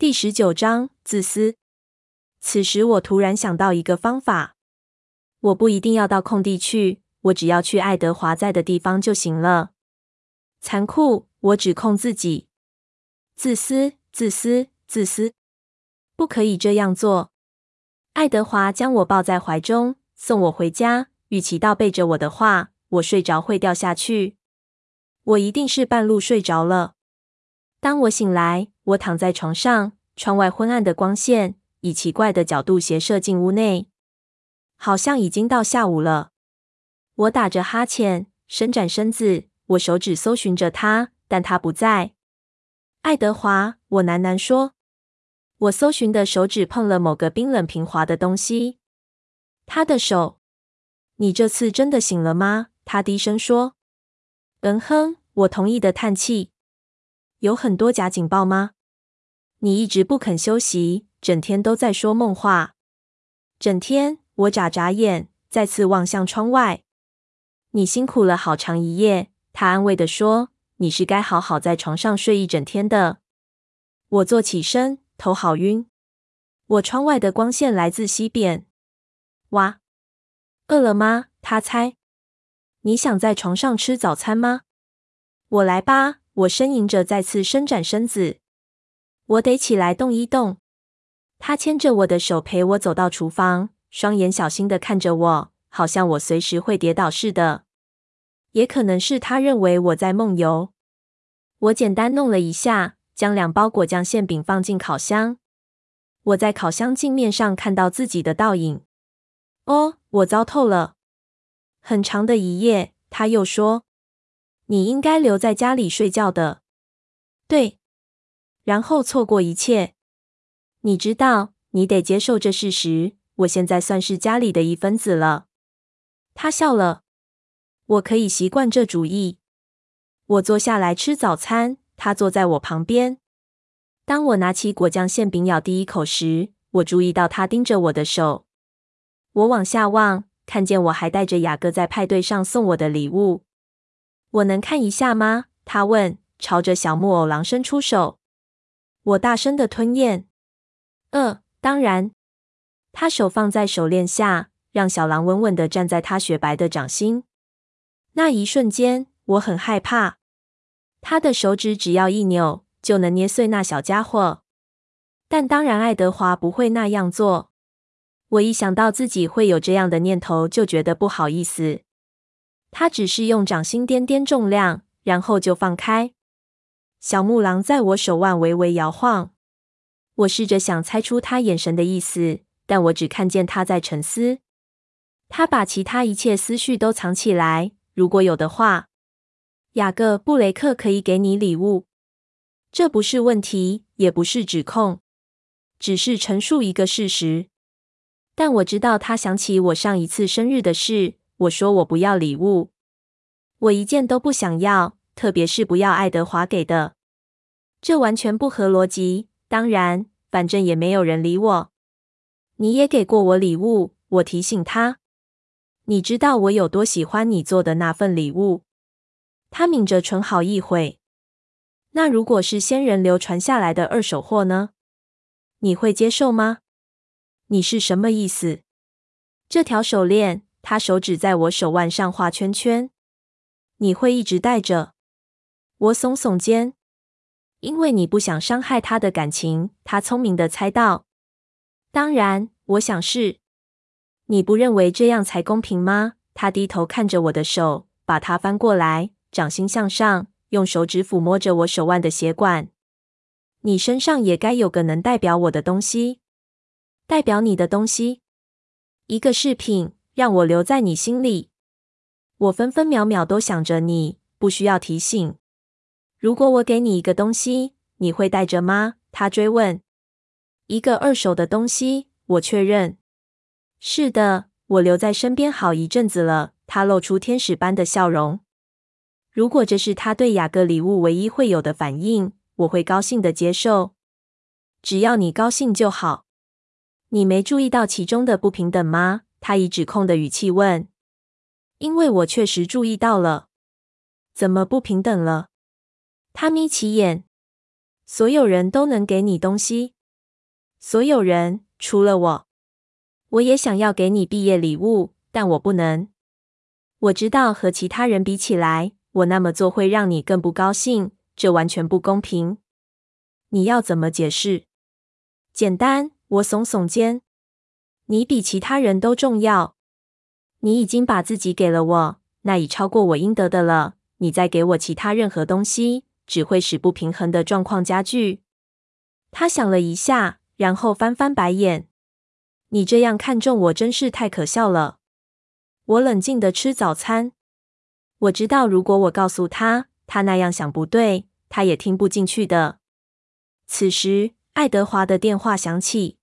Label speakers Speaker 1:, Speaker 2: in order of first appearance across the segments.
Speaker 1: 第十九章，自私。此时我突然想到一个方法，我不一定要到空地去，我只要去爱德华在的地方就行了。残酷，我指控自己。自私，自私，自私，不可以这样做。爱德华将我抱在怀中，送我回家。与其倒背着我的话，我睡着会掉下去。我一定是半路睡着了。当我醒来，我躺在床上，窗外昏暗的光线以奇怪的角度斜射进屋内，好像已经到下午了。我打着哈欠，伸展身子，我手指搜寻着他，但他不在。爱德华，我喃喃说。我搜寻的手指碰了某个冰冷平滑的东西。他的手。你这次真的醒了吗？他低声说。嗯哼，我同意的叹气。有很多假警报吗？你一直不肯休息，整天都在说梦话。整天，我眨眨眼，再次望向窗外。你辛苦了好长一夜，他安慰地说。你是该好好在床上睡一整天的。我坐起身，头好晕。我窗外的光线来自西边。哇，饿了吗？他猜。你想在床上吃早餐吗？我来吧。我呻吟着，再次伸展身子。我得起来动一动。他牵着我的手陪我走到厨房，双眼小心的看着我，好像我随时会跌倒似的。也可能是他认为我在梦游。我简单弄了一下，将两包果酱馅饼放进烤箱。我在烤箱镜面上看到自己的倒影。哦，我糟透了。很长的一夜，他又说。你应该留在家里睡觉的，对，然后错过一切。你知道，你得接受这事实。我现在算是家里的一份子了。他笑了。我可以习惯这主意。我坐下来吃早餐，他坐在我旁边。当我拿起果酱馅饼咬第一口时，我注意到他盯着我的手。我往下望，看见我还带着雅各在派对上送我的礼物。我能看一下吗？他问，朝着小木偶狼伸出手。我大声的吞咽。呃，当然。他手放在手链下，让小狼稳稳的站在他雪白的掌心。那一瞬间，我很害怕。他的手指只要一扭，就能捏碎那小家伙。但当然，爱德华不会那样做。我一想到自己会有这样的念头，就觉得不好意思。他只是用掌心掂掂重量，然后就放开。小木狼在我手腕微微摇晃。我试着想猜出他眼神的意思，但我只看见他在沉思。他把其他一切思绪都藏起来。如果有的话，雅各布雷克可以给你礼物。这不是问题，也不是指控，只是陈述一个事实。但我知道他想起我上一次生日的事。我说我不要礼物，我一件都不想要，特别是不要爱德华给的。这完全不合逻辑。当然，反正也没有人理我。你也给过我礼物，我提醒他。你知道我有多喜欢你做的那份礼物。他抿着唇，好一会。那如果是先人流传下来的二手货呢？你会接受吗？你是什么意思？这条手链。他手指在我手腕上画圈圈。你会一直戴着？我耸耸肩，因为你不想伤害他的感情。他聪明的猜到。当然，我想是。你不认为这样才公平吗？他低头看着我的手，把它翻过来，掌心向上，用手指抚摸着我手腕的血管。你身上也该有个能代表我的东西，代表你的东西，一个饰品。让我留在你心里。我分分秒秒都想着你，不需要提醒。如果我给你一个东西，你会带着吗？他追问。一个二手的东西，我确认。是的，我留在身边好一阵子了。他露出天使般的笑容。如果这是他对雅各礼物唯一会有的反应，我会高兴的接受。只要你高兴就好。你没注意到其中的不平等吗？他以指控的语气问：“因为我确实注意到了，怎么不平等了？”他眯起眼，所有人都能给你东西，所有人除了我。我也想要给你毕业礼物，但我不能。我知道和其他人比起来，我那么做会让你更不高兴，这完全不公平。你要怎么解释？简单，我耸耸肩。你比其他人都重要。你已经把自己给了我，那已超过我应得的了。你再给我其他任何东西，只会使不平衡的状况加剧。他想了一下，然后翻翻白眼。你这样看重我，真是太可笑了。我冷静地吃早餐。我知道，如果我告诉他，他那样想不对，他也听不进去的。此时，爱德华的电话响起。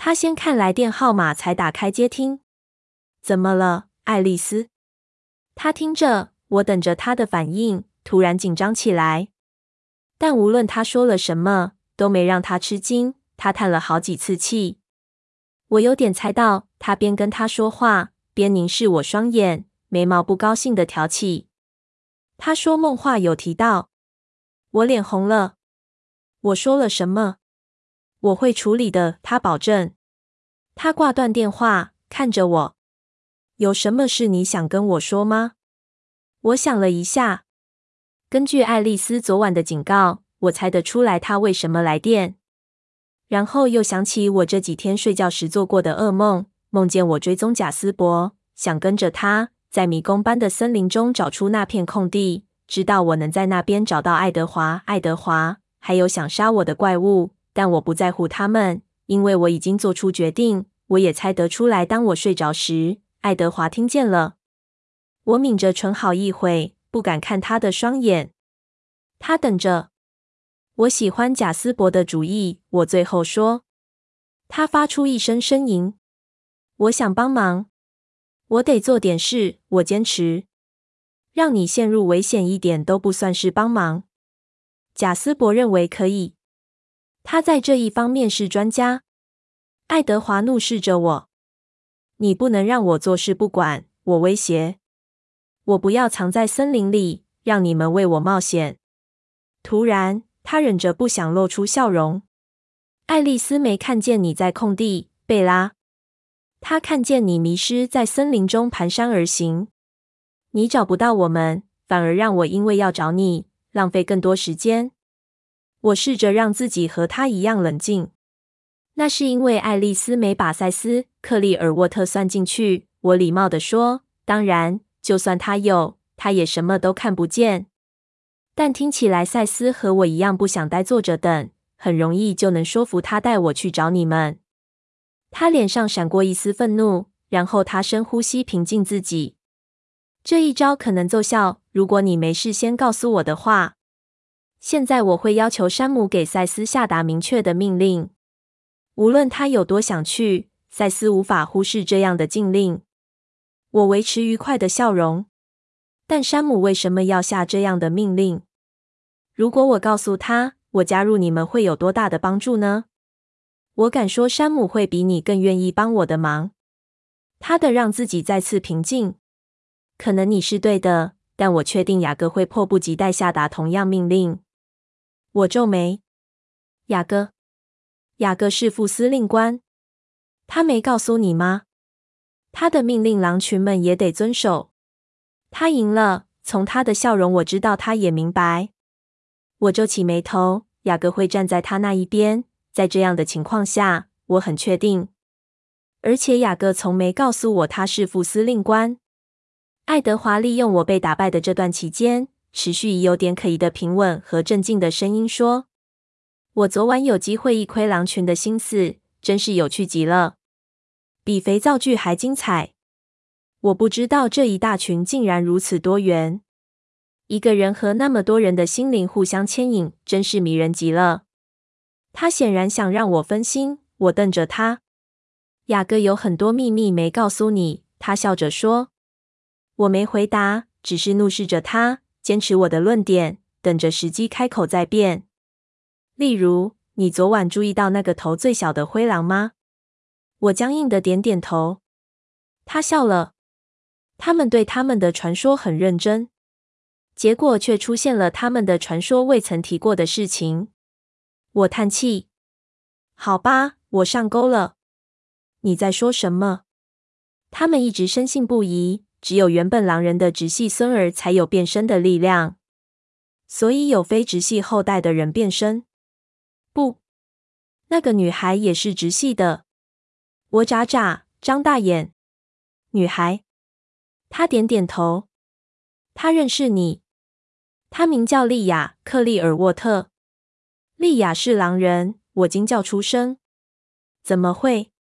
Speaker 1: 他先看来电号码，才打开接听。怎么了，爱丽丝？他听着，我等着他的反应。突然紧张起来，但无论他说了什么，都没让他吃惊。他叹了好几次气。我有点猜到，他边跟他说话，边凝视我双眼，眉毛不高兴的挑起。他说梦话有提到，我脸红了。我说了什么？我会处理的，他保证。他挂断电话，看着我。有什么事你想跟我说吗？我想了一下。根据爱丽丝昨晚的警告，我猜得出来她为什么来电。然后又想起我这几天睡觉时做过的噩梦，梦见我追踪贾斯伯，想跟着他，在迷宫般的森林中找出那片空地，知道我能在那边找到爱德华。爱德华还有想杀我的怪物，但我不在乎他们，因为我已经做出决定。我也猜得出来，当我睡着时，爱德华听见了。我抿着唇好一会。不敢看他的双眼，他等着。我喜欢贾斯伯的主意，我最后说。他发出一声呻吟。我想帮忙，我得做点事。我坚持，让你陷入危险一点都不算是帮忙。贾斯伯认为可以，他在这一方面是专家。爱德华怒视着我，你不能让我坐视不管。我威胁。我不要藏在森林里，让你们为我冒险。突然，他忍着不想露出笑容。爱丽丝没看见你在空地，贝拉。她看见你迷失在森林中，蹒跚而行。你找不到我们，反而让我因为要找你，浪费更多时间。我试着让自己和她一样冷静。那是因为爱丽丝没把塞斯·克利尔沃特算进去。我礼貌地说：“当然。”就算他有，他也什么都看不见。但听起来，赛斯和我一样不想呆坐着等，很容易就能说服他带我去找你们。他脸上闪过一丝愤怒，然后他深呼吸，平静自己。这一招可能奏效，如果你没事先告诉我的话。现在我会要求山姆给赛斯下达明确的命令，无论他有多想去，赛斯无法忽视这样的禁令。我维持愉快的笑容，但山姆为什么要下这样的命令？如果我告诉他我加入你们会有多大的帮助呢？我敢说山姆会比你更愿意帮我的忙。他的让自己再次平静。可能你是对的，但我确定雅各会迫不及待下达同样命令。我皱眉。雅各，雅各是副司令官，他没告诉你吗？他的命令，狼群们也得遵守。他赢了，从他的笑容我知道他也明白。我皱起眉头，雅各会站在他那一边。在这样的情况下，我很确定。而且雅各从没告诉我他是副司令官。爱德华利用我被打败的这段期间，持续以有点可疑的平稳和镇静的声音说：“我昨晚有机会一窥狼群的心思，真是有趣极了。”比肥皂剧还精彩！我不知道这一大群竟然如此多元。一个人和那么多人的心灵互相牵引，真是迷人极了。他显然想让我分心。我瞪着他。雅各有很多秘密没告诉你，他笑着说。我没回答，只是怒视着他，坚持我的论点，等着时机开口再辩。例如，你昨晚注意到那个头最小的灰狼吗？我僵硬的点点头，他笑了。他们对他们的传说很认真，结果却出现了他们的传说未曾提过的事情。我叹气。好吧，我上钩了。你在说什么？他们一直深信不疑，只有原本狼人的直系孙儿才有变身的力量，所以有非直系后代的人变身。不，那个女孩也是直系的。我眨眨，张大眼。女孩，她点点头。她认识你。她名叫莉亚·克利尔沃特。莉亚是狼人。我惊叫出声。怎么会？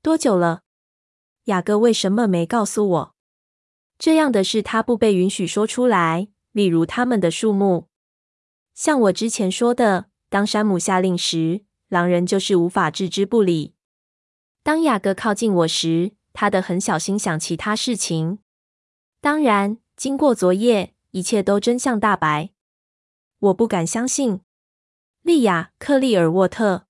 Speaker 1: 多久了？雅各为什么没告诉我？这样的事他不被允许说出来。例如他们的数目，像我之前说的，当山姆下令时，狼人就是无法置之不理。当雅各靠近我时，他的很小心想其他事情。当然，经过昨夜，一切都真相大白。我不敢相信。莉亚·克利尔沃特。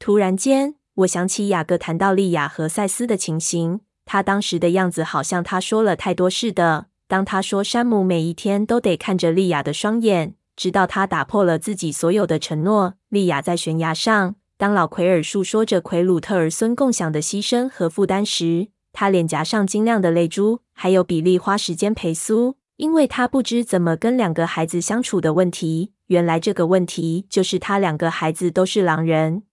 Speaker 1: 突然间，我想起雅各谈到莉亚和赛斯的情形，他当时的样子好像他说了太多似的。当他说山姆每一天都得看着莉亚的双眼，直到他打破了自己所有的承诺。莉亚在悬崖上，当老奎尔述说着奎鲁特儿孙共享的牺牲和负担时，他脸颊上晶亮的泪珠。还有比利花时间陪苏，因为他不知怎么跟两个孩子相处的问题。原来这个问题就是他两个孩子都是狼人。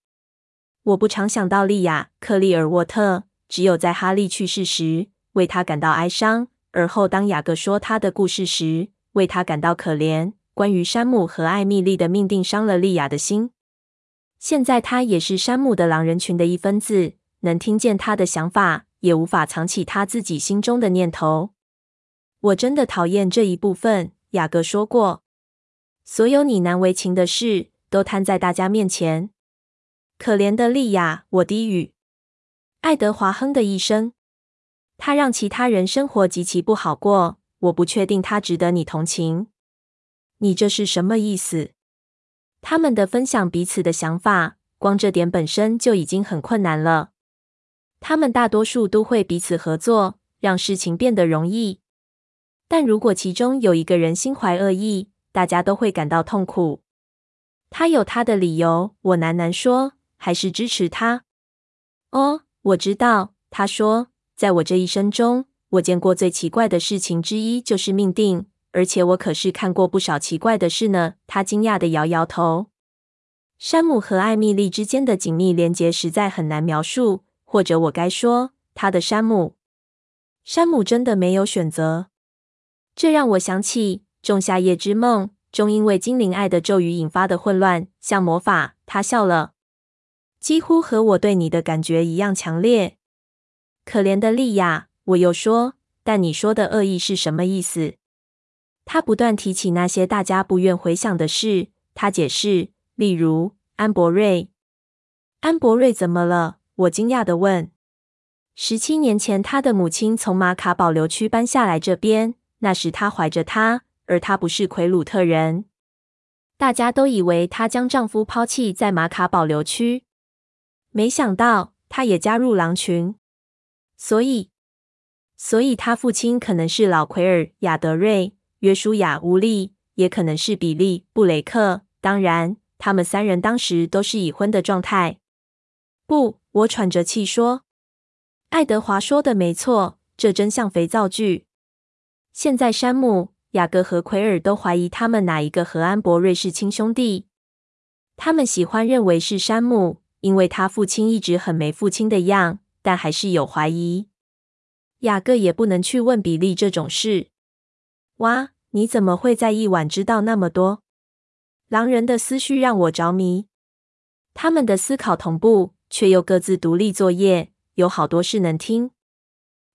Speaker 1: 我不常想到莉亚·克利尔沃特，只有在哈利去世时为他感到哀伤，而后当雅各说他的故事时，为他感到可怜。关于山姆和艾米丽的命定伤了莉亚的心。现在他也是山姆的狼人群的一分子，能听见他的想法，也无法藏起他自己心中的念头。我真的讨厌这一部分，雅各说过。所有你难为情的事都摊在大家面前。可怜的莉亚，我低语。爱德华哼的一声，他让其他人生活极其不好过。我不确定他值得你同情。你这是什么意思？他们的分享彼此的想法，光这点本身就已经很困难了。他们大多数都会彼此合作，让事情变得容易。但如果其中有一个人心怀恶意，大家都会感到痛苦。他有他的理由，我喃喃说，还是支持他。哦，我知道，他说，在我这一生中，我见过最奇怪的事情之一就是命定，而且我可是看过不少奇怪的事呢。他惊讶地摇摇头。山姆和艾蜜莉之间的紧密连结实在很难描述，或者我该说，他的山姆。山姆真的没有选择。这让我想起。仲夏夜之梦中，因为精灵爱的咒语引发的混乱，像魔法。他笑了，几乎和我对你的感觉一样强烈。可怜的莉亚，我又说。但你说的恶意是什么意思？他不断提起那些大家不愿回想的事。他解释，例如安博瑞。安博瑞怎么了？我惊讶的问。十七年前，他的母亲从马卡保留区搬下来这边，那时他怀着他。而她不是奎鲁特人，大家都以为她将丈夫抛弃在马卡保留区，没想到他也加入狼群。所以，所以他父亲可能是老奎尔·亚德瑞、约书亚·乌利，也可能是比利·布雷克。当然，他们三人当时都是已婚的状态。不，我喘着气说：“爱德华说的没错，这真像肥皂剧。”现在，山姆。雅各和奎尔都怀疑他们哪一个和安博瑞是亲兄弟。他们喜欢认为是山姆，因为他父亲一直很没父亲的样，但还是有怀疑。雅各也不能去问比利这种事。哇，你怎么会在一晚知道那么多？狼人的思绪让我着迷。他们的思考同步，却又各自独立作业。有好多事能听。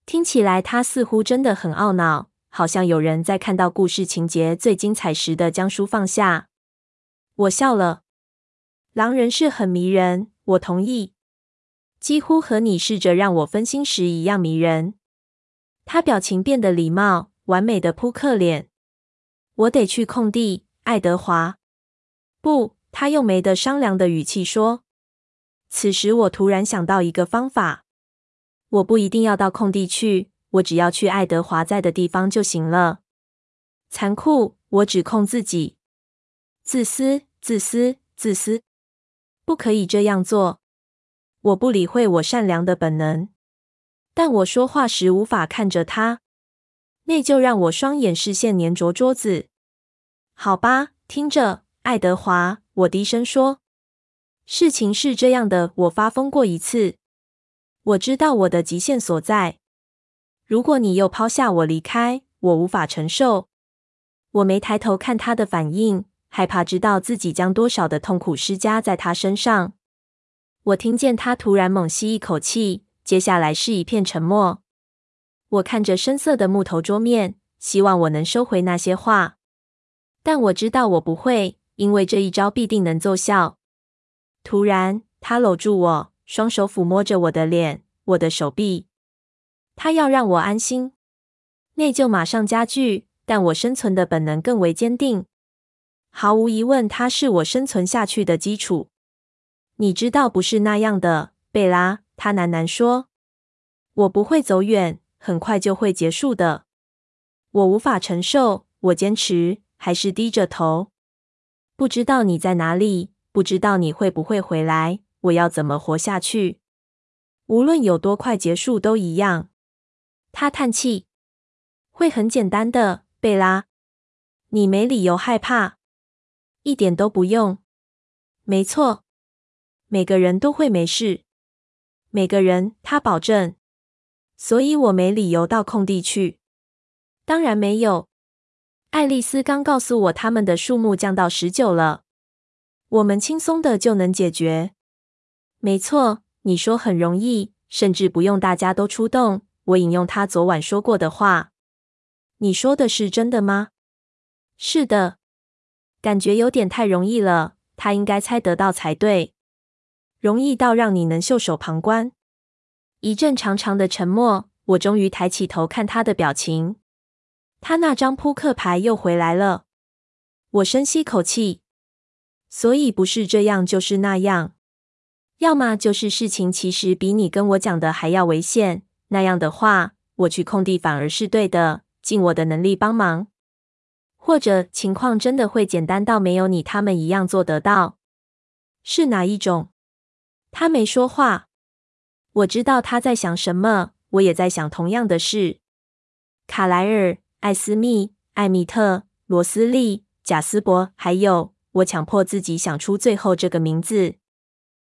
Speaker 1: 听起来他似乎真的很懊恼。好像有人在看到故事情节最精彩时的将书放下。我笑了。狼人是很迷人，我同意，几乎和你试着让我分心时一样迷人。他表情变得礼貌，完美的扑克脸。我得去空地，爱德华。不，他用没得商量的语气说。此时我突然想到一个方法。我不一定要到空地去。我只要去爱德华在的地方就行了。残酷，我指控自己。自私，自私，自私，不可以这样做。我不理会我善良的本能，但我说话时无法看着他，那就让我双眼视线黏着桌子。好吧，听着，爱德华，我低声说，事情是这样的，我发疯过一次，我知道我的极限所在。如果你又抛下我离开，我无法承受。我没抬头看他的反应，害怕知道自己将多少的痛苦施加在他身上。我听见他突然猛吸一口气，接下来是一片沉默。我看着深色的木头桌面，希望我能收回那些话，但我知道我不会，因为这一招必定能奏效。突然，他搂住我，双手抚摸着我的脸、我的手臂。他要让我安心。内疚马上加剧，但我生存的本能更为坚定。毫无疑问，它是我生存下去的基础。你知道不是那样的，贝拉。他喃喃说：“我不会走远，很快就会结束的。”我无法承受，我坚持，还是低着头。不知道你在哪里，不知道你会不会回来。我要怎么活下去？无论有多快结束都一样。他叹气：“会很简单的，贝拉。你没理由害怕，一点都不用。没错。”每个人都会没事，每个人，他保证。所以我没理由到空地去。当然没有。爱丽丝刚告诉我，他们的数目降到十九了。我们轻松的就能解决。没错，你说很容易，甚至不用大家都出动。我引用他昨晚说过的话。你说的是真的吗？是的。感觉有点太容易了，他应该猜得到才对。容易到让你能袖手旁观。一阵长长的沉默，我终于抬起头看他的表情。他那张扑克牌又回来了。我深吸口气。所以不是这样，就是那样。要么就是事情其实比你跟我讲的还要危险。那样的话，我去空地反而是对的，尽我的能力帮忙。或者情况真的会简单到没有你他们一样做得到。是哪一种？他没说话，我知道他在想什么，我也在想同样的事。卡莱尔、艾斯密、艾米特、罗斯利、贾斯伯，还有我强迫自己想出最后这个名字，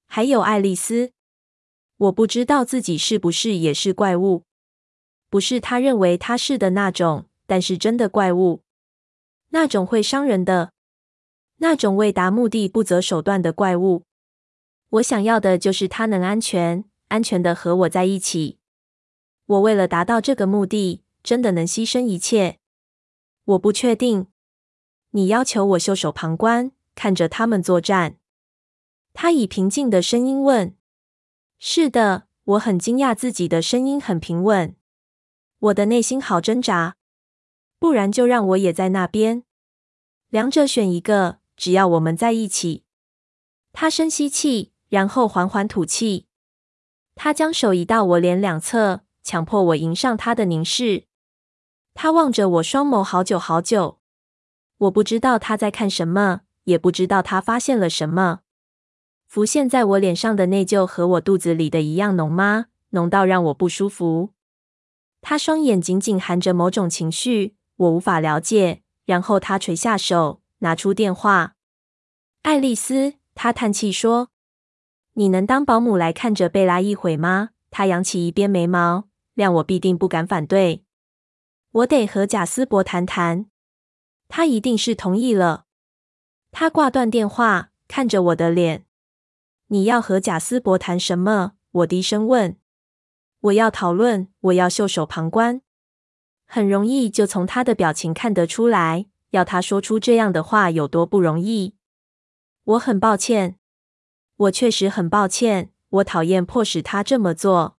Speaker 1: 还有爱丽丝。我不知道自己是不是也是怪物，不是他认为他是的那种，但是真的怪物，那种会伤人的，那种为达目的不择手段的怪物。我想要的就是他能安全、安全的和我在一起。我为了达到这个目的，真的能牺牲一切。我不确定。你要求我袖手旁观，看着他们作战。他以平静的声音问：“是的。”我很惊讶自己的声音很平稳。我的内心好挣扎。不然就让我也在那边。两者选一个，只要我们在一起。他深吸气。然后缓缓吐气，他将手移到我脸两侧，强迫我迎上他的凝视。他望着我双眸好久好久。我不知道他在看什么，也不知道他发现了什么。浮现在我脸上的内疚和我肚子里的一样浓吗？浓到让我不舒服。他双眼紧紧含着某种情绪，我无法了解。然后他垂下手，拿出电话。爱丽丝，他叹气说。你能当保姆来看着贝拉一会吗？他扬起一边眉毛，谅我必定不敢反对。我得和贾斯伯谈谈，他一定是同意了。他挂断电话，看着我的脸。你要和贾斯伯谈什么？我低声问。我要讨论，我要袖手旁观。很容易就从他的表情看得出来，要他说出这样的话有多不容易。我很抱歉。我确实很抱歉，我讨厌迫使他这么做，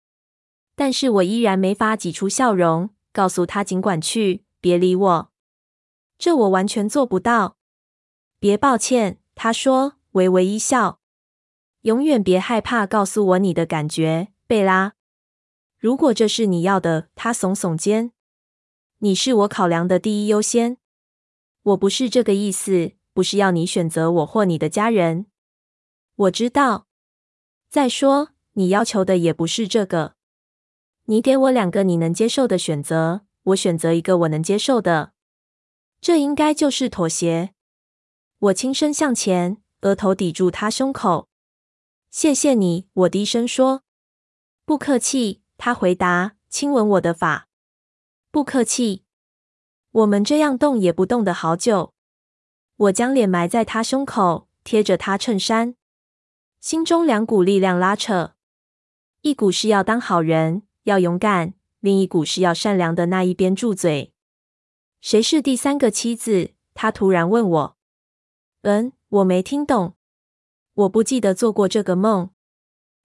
Speaker 1: 但是我依然没法挤出笑容，告诉他尽管去，别理我。这我完全做不到。别抱歉，他说，微微一笑。永远别害怕告诉我你的感觉，贝拉。如果这是你要的，他耸耸肩。你是我考量的第一优先。我不是这个意思，不是要你选择我或你的家人。我知道。再说，你要求的也不是这个。你给我两个你能接受的选择，我选择一个我能接受的。这应该就是妥协。我轻声向前，额头抵住他胸口。谢谢你，我低声说。不客气，他回答，亲吻我的发。不客气。我们这样动也不动的好久。我将脸埋在他胸口，贴着他衬衫，心中两股力量拉扯，一股是要当好人，要勇敢；另一股是要善良的那一边住嘴。谁是第三个妻子？他突然问我。嗯，我没听懂。我不记得做过这个梦。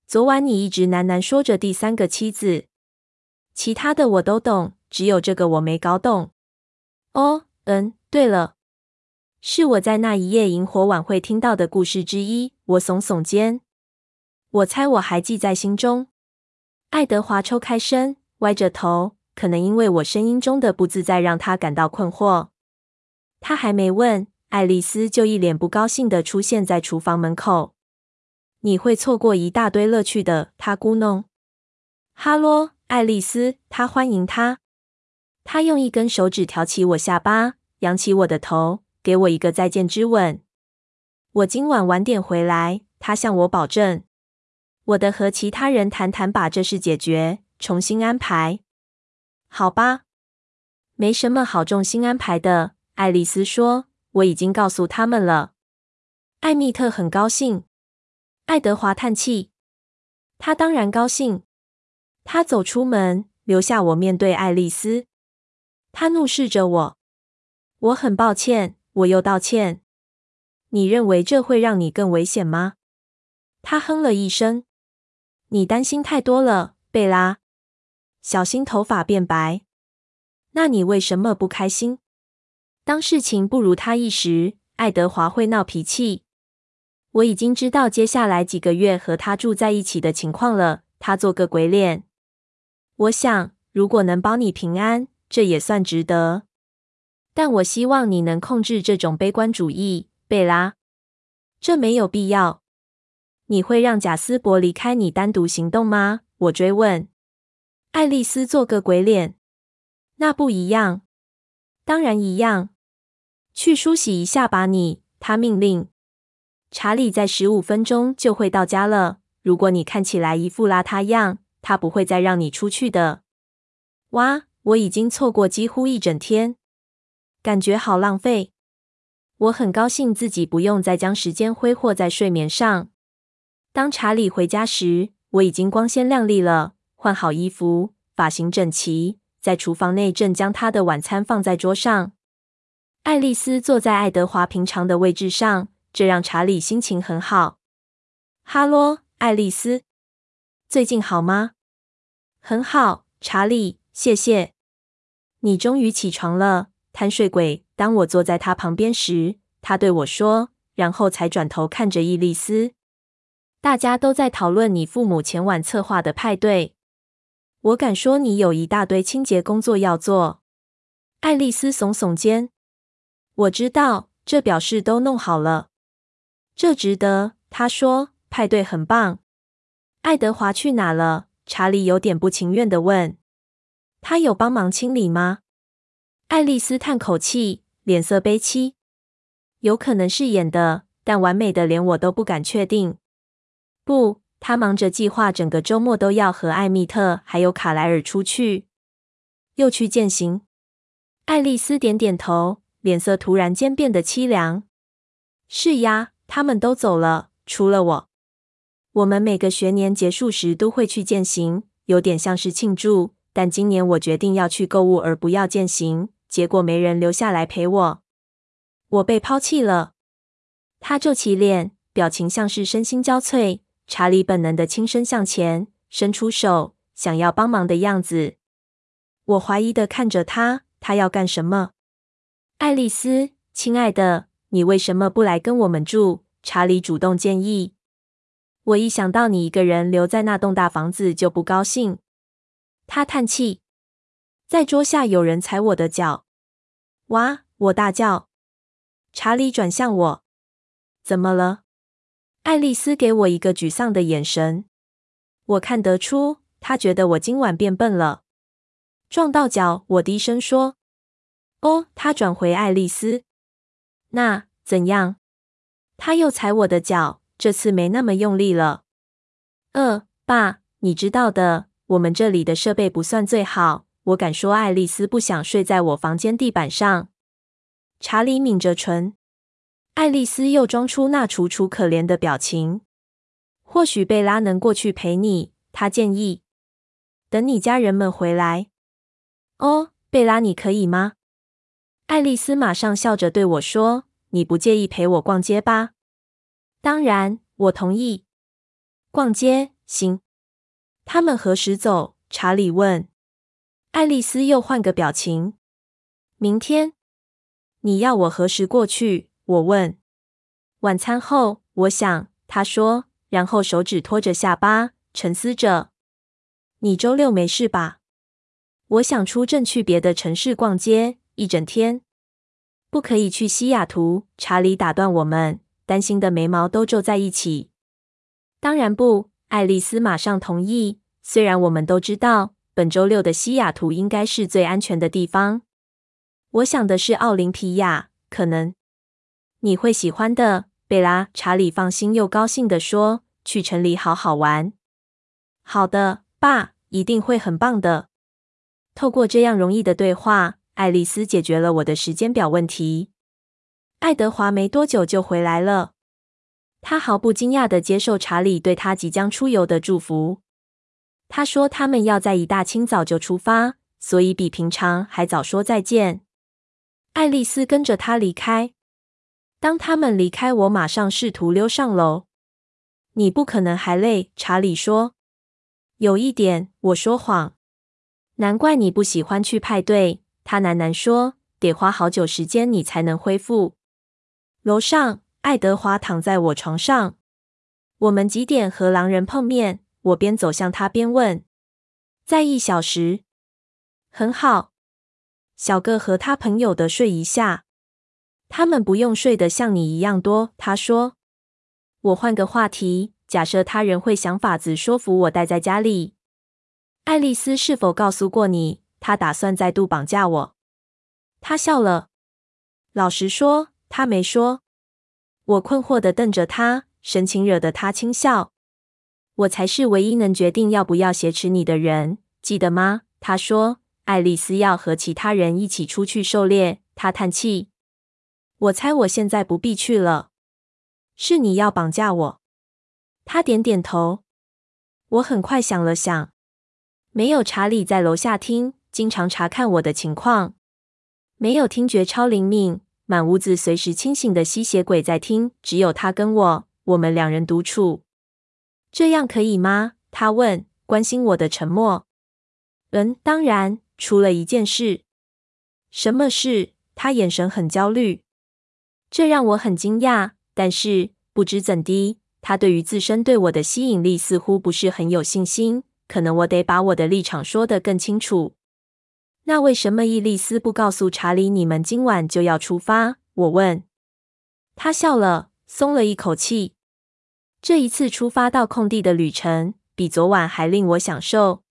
Speaker 1: 昨晚你一直喃喃说着第三个妻子，其他的我都懂，只有这个我没搞懂。哦，嗯，对了，是我在那一夜萤火晚会听到的故事之一。我耸耸肩，我猜我还记在心中。爱德华抽开身，歪着头，可能因为我声音中的不自在让他感到困惑。他还没问，爱丽丝就一脸不高兴地出现在厨房门口。你会错过一大堆乐趣的，他咕哝。哈喽，爱丽丝，他欢迎她。他用一根手指挑起我下巴，扬起我的头，给我一个再见之吻。我今晚晚点回来，他向我保证。我得和其他人谈谈，把这事解决，重新安排。好吧，没什么好重新安排的。爱丽丝说：“我已经告诉他们了。”艾蜜特很高兴。爱德华叹气：“他当然高兴。”他走出门，留下我面对爱丽丝。他怒视着我，我很抱歉，我又道歉。你认为这会让你更危险吗？他哼了一声。你担心太多了，贝拉。小心头发变白。那你为什么不开心？当事情不如他意时，爱德华会闹脾气。我已经知道接下来几个月和他住在一起的情况了。他做个鬼脸。我想，如果能保你平安。这也算值得，但我希望你能控制这种悲观主义，贝拉。这没有必要。你会让贾斯伯离开你单独行动吗？我追问。爱丽丝做个鬼脸。那不一样。当然一样。去梳洗一下吧，你。他命令。查理在十五分钟就会到家了。如果你看起来一副邋遢样，他不会再让你出去的。哇。我已经错过几乎一整天，感觉好浪费。我很高兴自己不用再将时间挥霍在睡眠上。当查理回家时，我已经光鲜亮丽了，换好衣服，发型整齐，在厨房内正将他的晚餐放在桌上。爱丽丝坐在爱德华平常的位置上，这让查理心情很好。哈喽，爱丽丝，最近好吗？很好，查理。谢谢，你终于起床了，贪睡鬼。当我坐在他旁边时，他对我说，然后才转头看着伊丽丝。大家都在讨论你父母前晚策划的派对。我敢说，你有一大堆清洁工作要做。爱丽丝耸耸肩。我知道，这表示都弄好了。这值得，他说。派对很棒。爱德华去哪了？查理有点不情愿地问。他有帮忙清理吗？爱丽丝叹口气，脸色悲戚。有可能是演的，但完美的连我都不敢确定。不，他忙着计划整个周末都要和艾蜜特还有卡莱尔出去，又去践行。爱丽丝点点头，脸色突然间变得凄凉。是呀，他们都走了，除了我。我们每个学年结束时都会去践行，有点像是庆祝。但今年我决定要去购物，而不要践行。结果没人留下来陪我，我被抛弃了。他皱起脸，表情像是身心交瘁。查理本能的轻声向前，伸出手，想要帮忙的样子。我怀疑的看着他，他要干什么？爱丽丝，亲爱的，你为什么不来跟我们住？查理主动建议。我一想到你一个人留在那栋大房子就不高兴。他叹气，在桌下有人踩我的脚。哇！我大叫。查理转向我：“怎么了？”爱丽丝给我一个沮丧的眼神。我看得出，她觉得我今晚变笨了。撞到脚，我低声说：“哦。”她转回爱丽丝：“那怎样？”她又踩我的脚，这次没那么用力了。呃，爸，你知道的，我们这里的设备不算最好。我敢说，爱丽丝不想睡在我房间地板上。查理抿着唇，爱丽丝又装出那楚楚可怜的表情。或许贝拉能过去陪你，她建议。等你家人们回来。哦，贝拉，你可以吗？爱丽丝马上笑着对我说：“你不介意陪我逛街吧？”当然，我同意。逛街，行。他们何时走？查理问。爱丽丝又换个表情。明天。你要我何时过去？我问。晚餐后，我想。他说，然后手指托着下巴，沉思着。你周六没事吧？我想出镇去别的城市逛街一整天。不可以去西雅图。查理打断我们，担心的眉毛都皱在一起。当然不，爱丽丝马上同意。虽然我们都知道，本周六的西雅图应该是最安全的地方。我想的是奥林匹亚，可能你会喜欢的，贝拉。查理放心又高兴地说：“去城里好好玩。”好的，爸，一定会很棒的。透过这样容易的对话，爱丽丝解决了我的时间表问题。爱德华没多久就回来了，他毫不惊讶地接受查理对他即将出游的祝福。他说他们要在一大清早就出发，所以比平常还早说再见。爱丽丝跟着他离开。当他们离开，我马上试图溜上楼。你不可能还累，查理说。有一点，我说谎。难怪你不喜欢去派对，他喃喃说。得花好久时间你才能恢复。楼上，爱德华躺在我床上。我们几点和狼人碰面？我边走向他边问。在一小时。很好。小个和他朋友的睡一下，他们不用睡得像你一样多。他说：“我换个话题，假设他人会想法子说服我待在家里。爱丽丝是否告诉过你，她打算再度绑架我？”他笑了。老实说，他没说。我困惑地瞪着他，神情惹得他轻笑。我才是唯一能决定要不要挟持你的人，记得吗？他说。爱丽丝要和其他人一起出去狩猎，她叹气。我猜我现在不必去了。是你要绑架我？她点点头。我很快想了想，没有查理在楼下听，经常查看我的情况。没有听觉超灵敏，满屋子随时清醒的吸血鬼在听，只有他跟我，我们两人独处。这样可以吗？他问，关心我的沉默。嗯，当然。出了一件事，什么事？他眼神很焦虑，这让我很惊讶。但是不知怎的，他对于自身对我的吸引力似乎不是很有信心。可能我得把我的立场说得更清楚。那为什么伊丽丝不告诉查理你们今晚就要出发？我问。他笑了，松了一口气。这一次出发到空地的旅程，比昨晚还令我享受。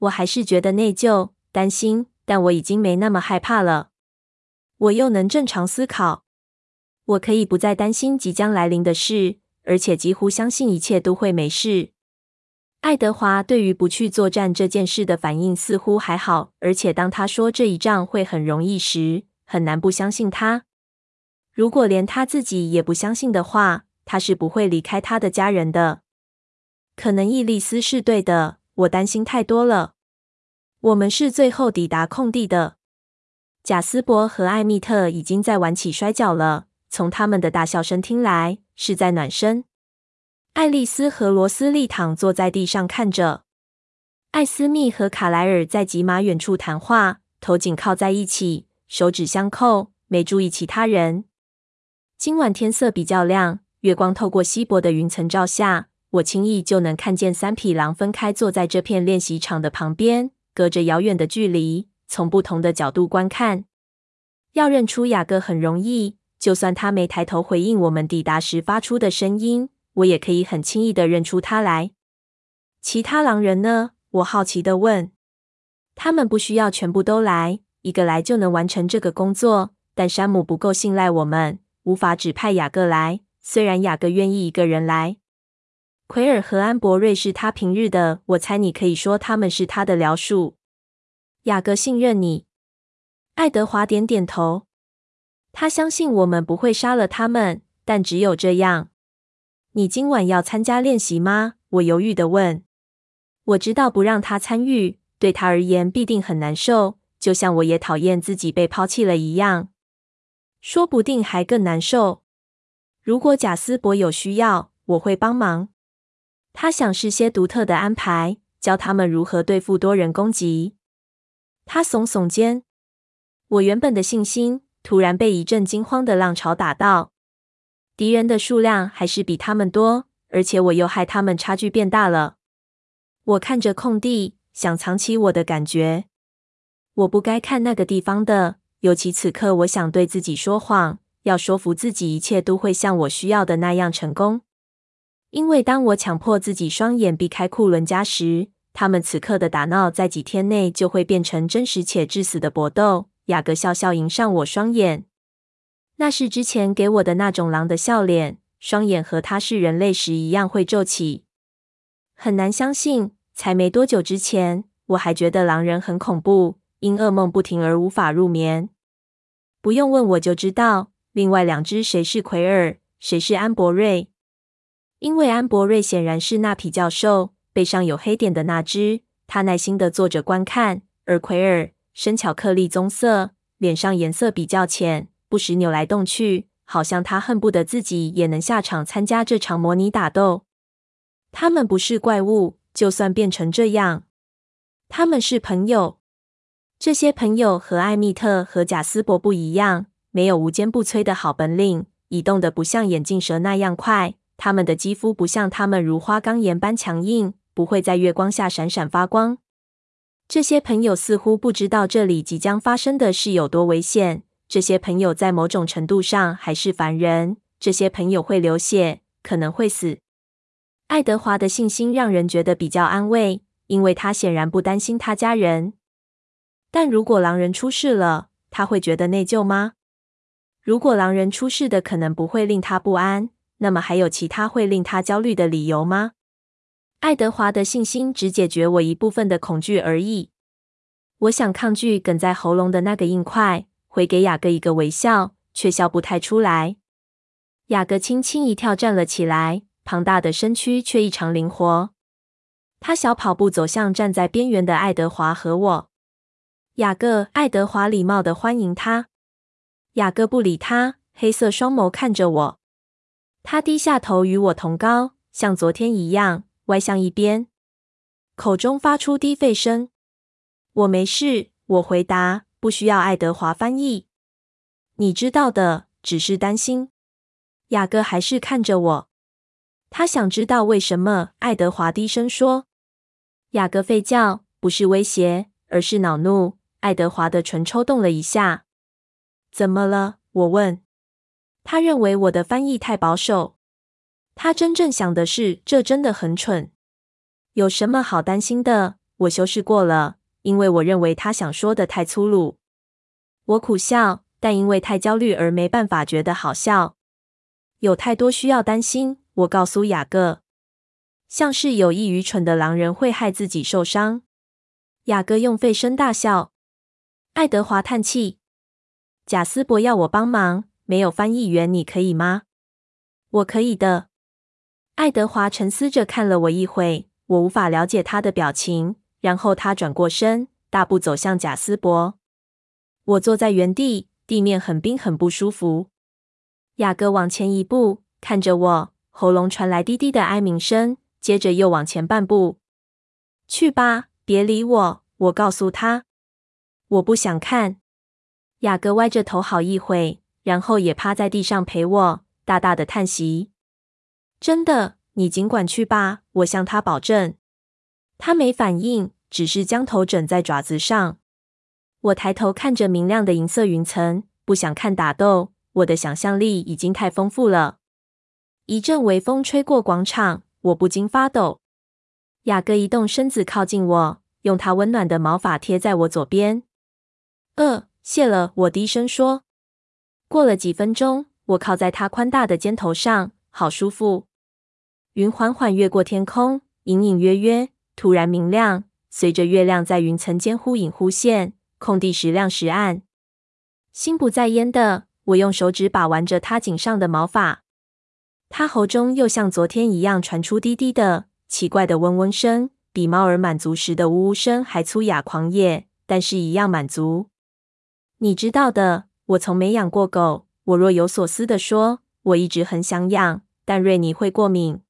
Speaker 1: 我还是觉得内疚。担心，但我已经没那么害怕了。我又能正常思考，我可以不再担心即将来临的事，而且几乎相信一切都会没事。爱德华对于不去作战这件事的反应似乎还好，而且当他说这一仗会很容易时，很难不相信他。如果连他自己也不相信的话，他是不会离开他的家人的。可能伊丽丝是对的，我担心太多了。我们是最后抵达空地的。贾斯伯和艾米特已经在玩起摔跤了，从他们的大笑声听来是在暖身。爱丽丝和罗斯利躺坐在地上看着。艾斯密和卡莱尔在几码远处谈话，头紧靠在一起，手指相扣，没注意其他人。今晚天色比较亮，月光透过稀薄的云层照下，我轻易就能看见三匹狼分开坐在这片练习场的旁边。隔着遥远的距离，从不同的角度观看，要认出雅各很容易。就算他没抬头回应我们抵达时发出的声音，我也可以很轻易的认出他来。其他狼人呢？我好奇的问。他们不需要全部都来，一个来就能完成这个工作。但山姆不够信赖我们，无法指派雅各来。虽然雅各愿意一个人来。奎尔和安博瑞是他平日的，我猜你可以说他们是他的僚属。雅各信任你。爱德华点点头。他相信我们不会杀了他们，但只有这样。你今晚要参加练习吗？我犹豫的问。我知道不让他参与，对他而言必定很难受，就像我也讨厌自己被抛弃了一样。说不定还更难受。如果贾斯伯有需要，我会帮忙。他想是些独特的安排，教他们如何对付多人攻击。他耸耸肩，我原本的信心突然被一阵惊慌的浪潮打到。敌人的数量还是比他们多，而且我又害他们差距变大了。我看着空地，想藏起我的感觉。我不该看那个地方的，尤其此刻，我想对自己说谎，要说服自己一切都会像我需要的那样成功。因为当我强迫自己双眼避开库伦家时，他们此刻的打闹在几天内就会变成真实且致死的搏斗。雅各笑笑迎上我双眼，那是之前给我的那种狼的笑脸，双眼和他是人类时一样会皱起。很难相信，才没多久之前，我还觉得狼人很恐怖，因噩梦不停而无法入眠。不用问我就知道，另外两只谁是奎尔，谁是安博瑞。因为安博瑞显然是那匹较瘦、背上有黑点的那只，他耐心的坐着观看；而奎尔深巧克力棕色，脸上颜色比较浅，不时扭来动去，好像他恨不得自己也能下场参加这场模拟打斗。他们不是怪物，就算变成这样，他们是朋友。这些朋友和艾米特和贾斯伯不一样，没有无坚不摧的好本领，移动的不像眼镜蛇那样快。他们的肌肤不像他们如花岗岩般强硬，不会在月光下闪闪发光。这些朋友似乎不知道这里即将发生的事有多危险。这些朋友在某种程度上还是凡人。这些朋友会流血，可能会死。爱德华的信心让人觉得比较安慰，因为他显然不担心他家人。但如果狼人出事了，他会觉得内疚吗？如果狼人出事的可能不会令他不安。那么还有其他会令他焦虑的理由吗？爱德华的信心只解决我一部分的恐惧而已。我想抗拒梗在喉咙的那个硬块，回给雅各一个微笑，却笑不太出来。雅各轻轻一跳站了起来，庞大的身躯却异常灵活。他小跑步走向站在边缘的爱德华和我。雅各，爱德华礼貌地欢迎他。雅各不理他，黑色双眸看着我。他低下头，与我同高，像昨天一样歪向一边，口中发出低吠声。我没事，我回答，不需要爱德华翻译。你知道的，只是担心。雅各还是看着我，他想知道为什么。爱德华低声说：“雅各吠叫，不是威胁，而是恼怒。”爱德华的唇抽动了一下。怎么了？我问。他认为我的翻译太保守。他真正想的是，这真的很蠢。有什么好担心的？我修饰过了，因为我认为他想说的太粗鲁。我苦笑，但因为太焦虑而没办法觉得好笑。有太多需要担心。我告诉雅各，像是有意愚蠢的狼人会害自己受伤。雅各用吠声大笑。爱德华叹气。贾斯伯要我帮忙。没有翻译员，你可以吗？我可以的。爱德华沉思着看了我一会，我无法了解他的表情。然后他转过身，大步走向贾斯伯。我坐在原地，地面很冰，很不舒服。雅各往前一步，看着我，喉咙传来低低的哀鸣声，接着又往前半步。去吧，别理我。我告诉他，我不想看。雅各歪着头好一会。然后也趴在地上陪我，大大的叹息。真的，你尽管去吧，我向他保证。他没反应，只是将头枕在爪子上。我抬头看着明亮的银色云层，不想看打斗，我的想象力已经太丰富了。一阵微风吹过广场，我不禁发抖。雅各移动身子靠近我，用他温暖的毛发贴在我左边。呃，谢了，我低声说。过了几分钟，我靠在他宽大的肩头上，好舒服。云缓缓越过天空，隐隐约约，突然明亮。随着月亮在云层间忽隐忽现，空地时亮时暗。心不在焉的我，用手指把玩着他颈上的毛发。他喉中又像昨天一样传出低低的、奇怪的嗡嗡声，比猫儿满足时的呜呜声还粗哑狂野，但是一样满足。你知道的，我从没养过狗。我若有所思地说，我一直很想养，但瑞尼会过敏。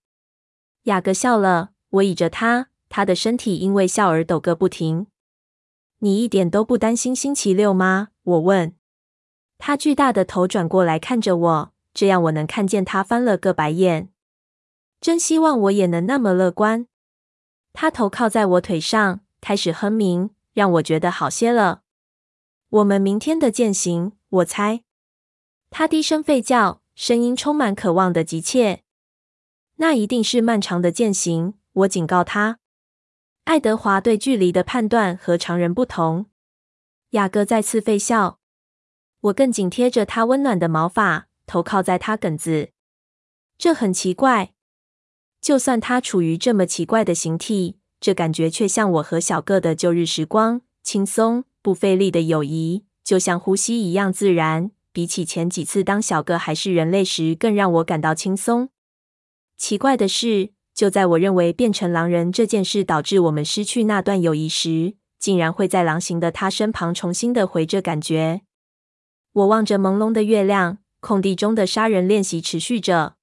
Speaker 1: 雅各笑了，我倚着他。他的身体因为笑而抖个不停。你一点都不担心星期六吗？我问。他巨大的头转过来看着我，这样我能看见他翻了个白眼。真希望我也能那么乐观。他头靠在我腿上，开始哼鸣，让我觉得好些了。我们明天的践行，我猜。他低声吠叫，声音充满渴望的急切。那一定是漫长的践行，我警告他。爱德华对距离的判断和常人不同。雅各再次废笑，我更紧贴着他温暖的毛发，头靠在他梗子。这很奇怪，就算他处于这么奇怪的形体，这感觉却像我和小个的旧日时光，轻松不费力的友谊，就像呼吸一样自然。比起前几次当小个还是人类时，更让我感到轻松。奇怪的是。就在我认为变成狼人这件事导致我们失去那段友谊时，竟然会在狼形的他身旁重新的回这感觉。我望着朦胧的月亮，空地中的杀人练习持续着。